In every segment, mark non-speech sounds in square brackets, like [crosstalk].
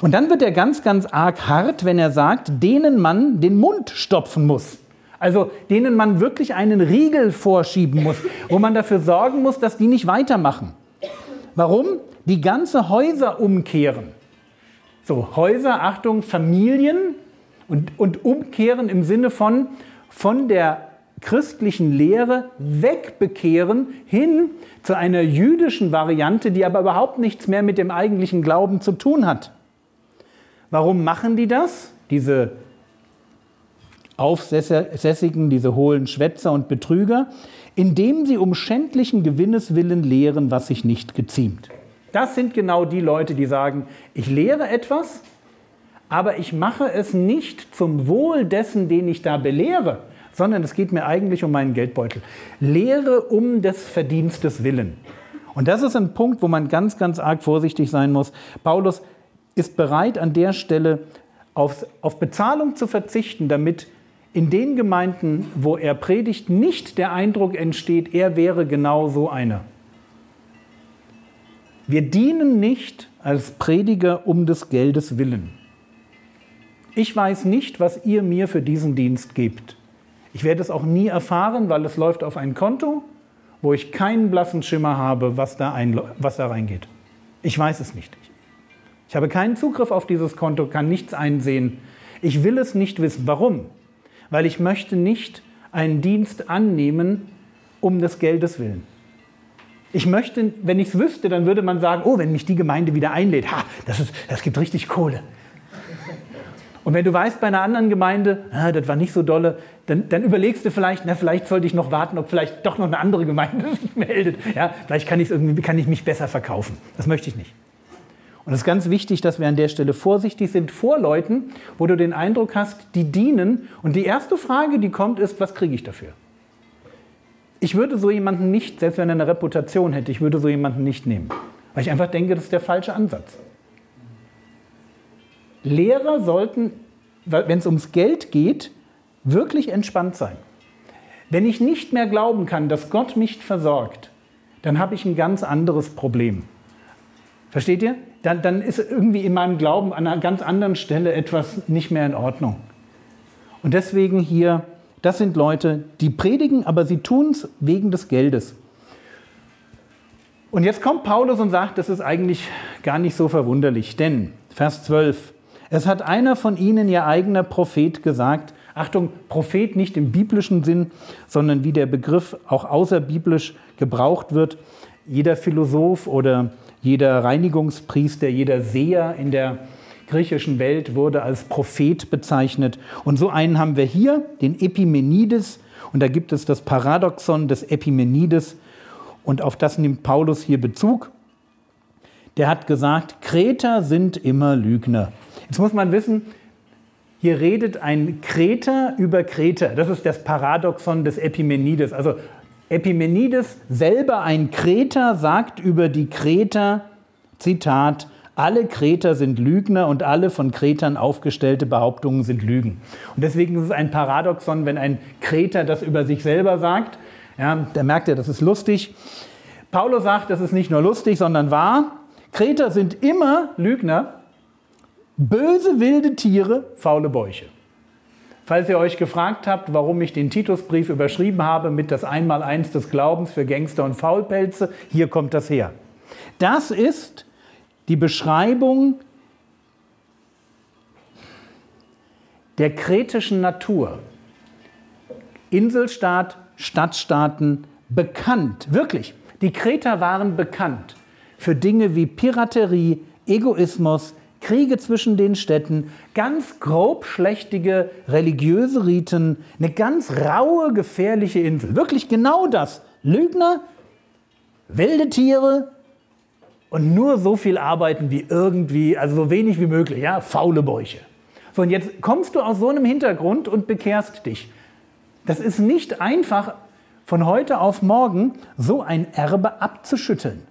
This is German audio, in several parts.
Und dann wird er ganz, ganz arg hart, wenn er sagt, denen man den Mund stopfen muss. Also denen man wirklich einen Riegel vorschieben muss, wo man dafür sorgen muss, dass die nicht weitermachen. Warum? Die ganze Häuser umkehren. So, Häuser, Achtung, Familien und, und umkehren im Sinne von von der christlichen Lehre wegbekehren hin zu einer jüdischen Variante, die aber überhaupt nichts mehr mit dem eigentlichen Glauben zu tun hat. Warum machen die das? Diese Aufsässigen, diese hohlen Schwätzer und Betrüger, indem sie um schändlichen Gewinnes willen lehren, was sich nicht geziemt. Das sind genau die Leute, die sagen, ich lehre etwas, aber ich mache es nicht zum Wohl dessen, den ich da belehre, sondern es geht mir eigentlich um meinen Geldbeutel. Lehre um des Verdienstes willen. Und das ist ein Punkt, wo man ganz, ganz arg vorsichtig sein muss. Paulus ist bereit, an der Stelle auf, auf Bezahlung zu verzichten, damit in den Gemeinden, wo er predigt, nicht der Eindruck entsteht, er wäre genau so einer. Wir dienen nicht als Prediger um des Geldes willen. Ich weiß nicht, was ihr mir für diesen Dienst gebt. Ich werde es auch nie erfahren, weil es läuft auf ein Konto, wo ich keinen blassen Schimmer habe, was da, ein, was da reingeht. Ich weiß es nicht. Ich habe keinen Zugriff auf dieses Konto, kann nichts einsehen. Ich will es nicht wissen. Warum? Weil ich möchte nicht einen Dienst annehmen um des Geldes willen. Ich möchte, wenn ich es wüsste, dann würde man sagen, oh, wenn mich die Gemeinde wieder einlädt, ha, das, ist, das gibt richtig Kohle. Und wenn du weißt bei einer anderen Gemeinde, ah, das war nicht so dolle, dann, dann, überlegst du vielleicht, na, vielleicht sollte ich noch warten, ob vielleicht doch noch eine andere Gemeinde [laughs] sich meldet. Ja, vielleicht kann, irgendwie, kann ich mich besser verkaufen. Das möchte ich nicht. Und es ist ganz wichtig, dass wir an der Stelle vorsichtig sind vor Leuten, wo du den Eindruck hast, die dienen. Und die erste Frage, die kommt, ist, was kriege ich dafür? Ich würde so jemanden nicht, selbst wenn er eine Reputation hätte, ich würde so jemanden nicht nehmen. Weil ich einfach denke, das ist der falsche Ansatz. Lehrer sollten, wenn es ums Geld geht, wirklich entspannt sein. Wenn ich nicht mehr glauben kann, dass Gott mich versorgt, dann habe ich ein ganz anderes Problem. Versteht ihr? Dann, dann ist irgendwie in meinem Glauben an einer ganz anderen Stelle etwas nicht mehr in Ordnung. Und deswegen hier, das sind Leute, die predigen, aber sie tun es wegen des Geldes. Und jetzt kommt Paulus und sagt, das ist eigentlich gar nicht so verwunderlich, denn Vers 12, es hat einer von ihnen, ihr eigener Prophet, gesagt, Achtung, Prophet nicht im biblischen Sinn, sondern wie der Begriff auch außerbiblisch gebraucht wird. Jeder Philosoph oder jeder Reinigungspriester, jeder Seher in der griechischen Welt wurde als Prophet bezeichnet. Und so einen haben wir hier, den Epimenides. Und da gibt es das Paradoxon des Epimenides. Und auf das nimmt Paulus hier Bezug. Der hat gesagt, Kreter sind immer Lügner. Jetzt muss man wissen, hier redet ein Kreter über Kreter. Das ist das Paradoxon des Epimenides. Also Epimenides, selber ein Kreter, sagt über die Kreter, Zitat, alle Kreter sind Lügner und alle von Kretern aufgestellte Behauptungen sind Lügen. Und deswegen ist es ein Paradoxon, wenn ein Kreter das über sich selber sagt. Ja, da merkt er, das ist lustig. Paulus sagt, das ist nicht nur lustig, sondern wahr. Kreter sind immer Lügner, böse wilde Tiere, faule Bäuche. Falls ihr euch gefragt habt, warum ich den Titusbrief überschrieben habe mit das Einmaleins des Glaubens für Gangster und Faulpelze, hier kommt das her. Das ist die Beschreibung der kretischen Natur. Inselstaat, Stadtstaaten bekannt, wirklich. Die Kreter waren bekannt für Dinge wie Piraterie, Egoismus, Kriege zwischen den Städten, ganz grobschlächtige religiöse Riten, eine ganz raue, gefährliche Insel. Wirklich genau das. Lügner, wilde Tiere, und nur so viel arbeiten wie irgendwie, also so wenig wie möglich, ja, faule Bäuche. So, und jetzt kommst du aus so einem Hintergrund und bekehrst dich. Das ist nicht einfach, von heute auf morgen so ein Erbe abzuschütteln.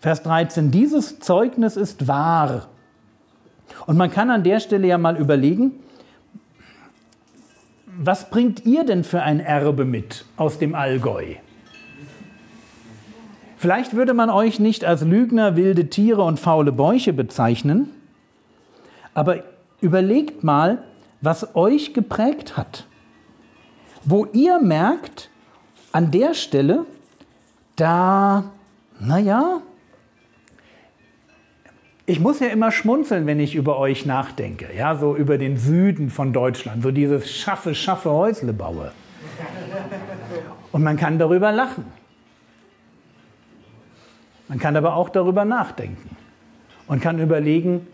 Vers 13, dieses Zeugnis ist wahr. Und man kann an der Stelle ja mal überlegen, was bringt ihr denn für ein Erbe mit aus dem Allgäu? Vielleicht würde man euch nicht als Lügner, wilde Tiere und faule Bäuche bezeichnen, aber überlegt mal, was euch geprägt hat. Wo ihr merkt, an der Stelle, da, naja, ich muss ja immer schmunzeln, wenn ich über euch nachdenke, ja, so über den Süden von Deutschland, so dieses schaffe, schaffe Häusle baue. Und man kann darüber lachen. Man kann aber auch darüber nachdenken und kann überlegen,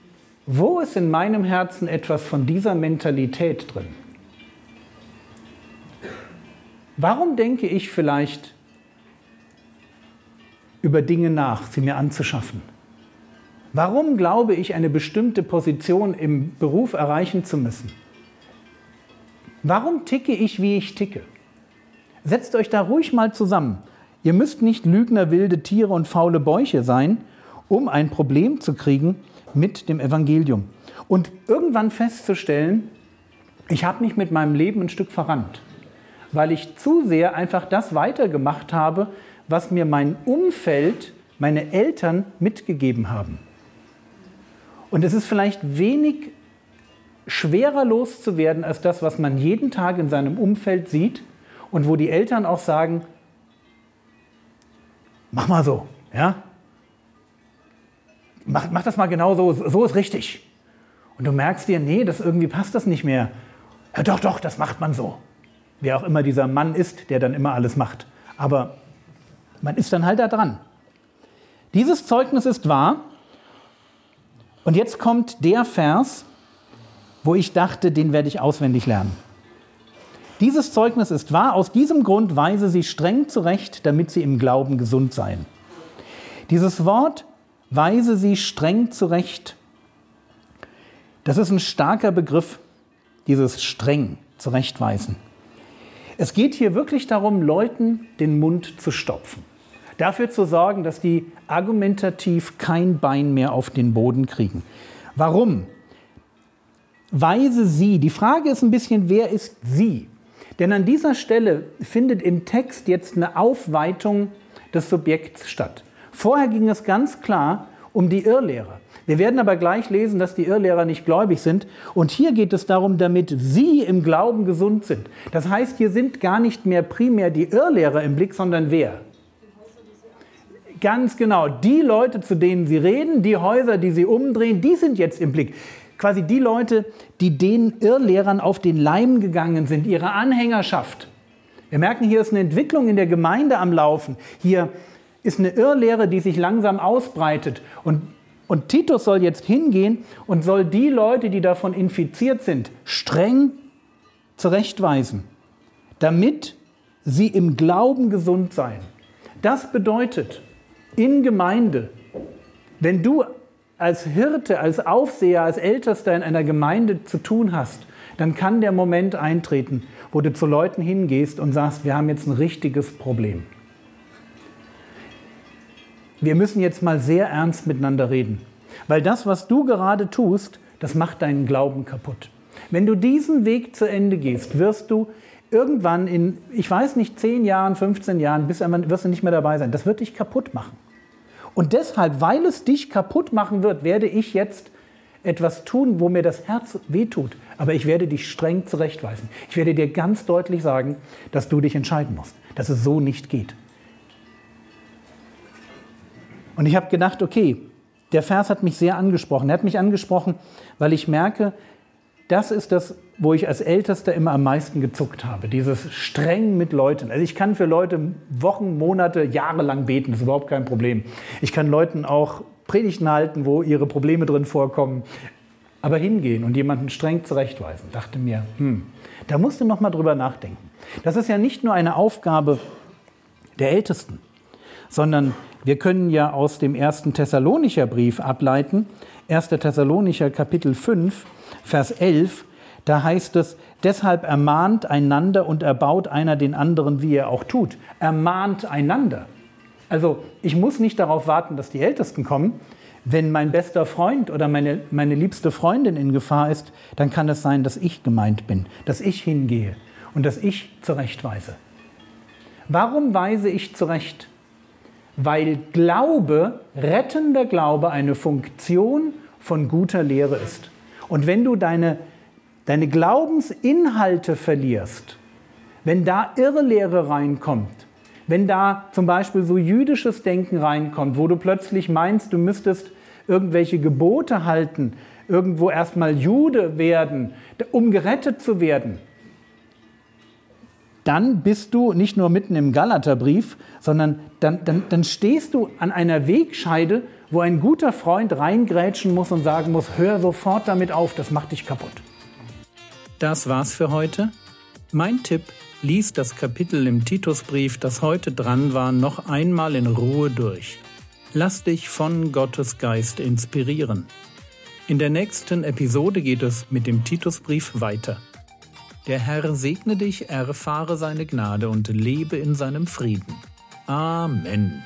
wo ist in meinem Herzen etwas von dieser Mentalität drin? Warum denke ich vielleicht über Dinge nach, sie mir anzuschaffen? Warum glaube ich, eine bestimmte Position im Beruf erreichen zu müssen? Warum ticke ich, wie ich ticke? Setzt euch da ruhig mal zusammen. Ihr müsst nicht Lügner, wilde Tiere und faule Bäuche sein, um ein Problem zu kriegen mit dem Evangelium. Und irgendwann festzustellen, ich habe mich mit meinem Leben ein Stück verrannt, weil ich zu sehr einfach das weitergemacht habe, was mir mein Umfeld, meine Eltern mitgegeben haben. Und es ist vielleicht wenig schwerer loszuwerden als das, was man jeden Tag in seinem Umfeld sieht und wo die Eltern auch sagen, mach mal so, ja? Mach, mach das mal genau so, so ist richtig. Und du merkst dir, nee, das irgendwie passt das nicht mehr. Ja, doch, doch, das macht man so. Wer auch immer dieser Mann ist, der dann immer alles macht. Aber man ist dann halt da dran. Dieses Zeugnis ist wahr und jetzt kommt der Vers, wo ich dachte, den werde ich auswendig lernen. Dieses Zeugnis ist wahr, aus diesem Grund weise sie streng zurecht, damit sie im Glauben gesund seien. Dieses Wort weise sie streng zurecht, das ist ein starker Begriff, dieses streng zurechtweisen. Es geht hier wirklich darum, Leuten den Mund zu stopfen dafür zu sorgen, dass die argumentativ kein Bein mehr auf den Boden kriegen. Warum? Weise sie. Die Frage ist ein bisschen, wer ist sie? Denn an dieser Stelle findet im Text jetzt eine Aufweitung des Subjekts statt. Vorher ging es ganz klar um die Irrlehrer. Wir werden aber gleich lesen, dass die Irrlehrer nicht gläubig sind. Und hier geht es darum, damit sie im Glauben gesund sind. Das heißt, hier sind gar nicht mehr primär die Irrlehrer im Blick, sondern wer? Ganz genau. Die Leute, zu denen sie reden, die Häuser, die sie umdrehen, die sind jetzt im Blick. Quasi die Leute, die den Irrlehrern auf den Leim gegangen sind, ihre Anhängerschaft. Wir merken, hier ist eine Entwicklung in der Gemeinde am Laufen. Hier ist eine Irrlehre, die sich langsam ausbreitet. Und, und Titus soll jetzt hingehen und soll die Leute, die davon infiziert sind, streng zurechtweisen, damit sie im Glauben gesund seien. Das bedeutet, in Gemeinde, wenn du als Hirte, als Aufseher, als Ältester in einer Gemeinde zu tun hast, dann kann der Moment eintreten, wo du zu Leuten hingehst und sagst, wir haben jetzt ein richtiges Problem. Wir müssen jetzt mal sehr ernst miteinander reden, weil das, was du gerade tust, das macht deinen Glauben kaputt. Wenn du diesen Weg zu Ende gehst, wirst du irgendwann in, ich weiß nicht, 10 Jahren, 15 Jahren, bis einmal wirst du nicht mehr dabei sein. Das wird dich kaputt machen. Und deshalb, weil es dich kaputt machen wird, werde ich jetzt etwas tun, wo mir das Herz wehtut. Aber ich werde dich streng zurechtweisen. Ich werde dir ganz deutlich sagen, dass du dich entscheiden musst, dass es so nicht geht. Und ich habe gedacht, okay, der Vers hat mich sehr angesprochen. Er hat mich angesprochen, weil ich merke, das ist das, wo ich als Ältester immer am meisten gezuckt habe. Dieses streng mit Leuten. Also ich kann für Leute Wochen, Monate, Jahre lang beten, das ist überhaupt kein Problem. Ich kann Leuten auch Predigten halten, wo ihre Probleme drin vorkommen. Aber hingehen und jemanden streng zurechtweisen, dachte mir, hm, da musst du noch mal drüber nachdenken. Das ist ja nicht nur eine Aufgabe der Ältesten, sondern Wir können ja aus dem ersten Thessalonicher Brief ableiten, 1. Thessalonicher Kapitel 5, Vers 11, da heißt es, deshalb ermahnt einander und erbaut einer den anderen, wie er auch tut. Ermahnt einander. Also ich muss nicht darauf warten, dass die Ältesten kommen. Wenn mein bester Freund oder meine, meine liebste Freundin in Gefahr ist, dann kann es sein, dass ich gemeint bin, dass ich hingehe und dass ich zurechtweise. Warum weise ich zurecht? Weil Glaube, rettender Glaube, eine Funktion von guter Lehre ist. Und wenn du deine deine Glaubensinhalte verlierst, wenn da Irrlehre reinkommt, wenn da zum Beispiel so jüdisches Denken reinkommt, wo du plötzlich meinst, du müsstest irgendwelche Gebote halten, irgendwo erstmal Jude werden, um gerettet zu werden, dann bist du nicht nur mitten im Galaterbrief, sondern dann, dann, dann stehst du an einer Wegscheide, wo ein guter Freund reingrätschen muss und sagen muss, hör sofort damit auf, das macht dich kaputt. Das war's für heute. Mein Tipp, lies das Kapitel im Titusbrief, das heute dran war, noch einmal in Ruhe durch. Lass dich von Gottes Geist inspirieren. In der nächsten Episode geht es mit dem Titusbrief weiter. Der Herr segne dich, erfahre seine Gnade und lebe in seinem Frieden. Amen.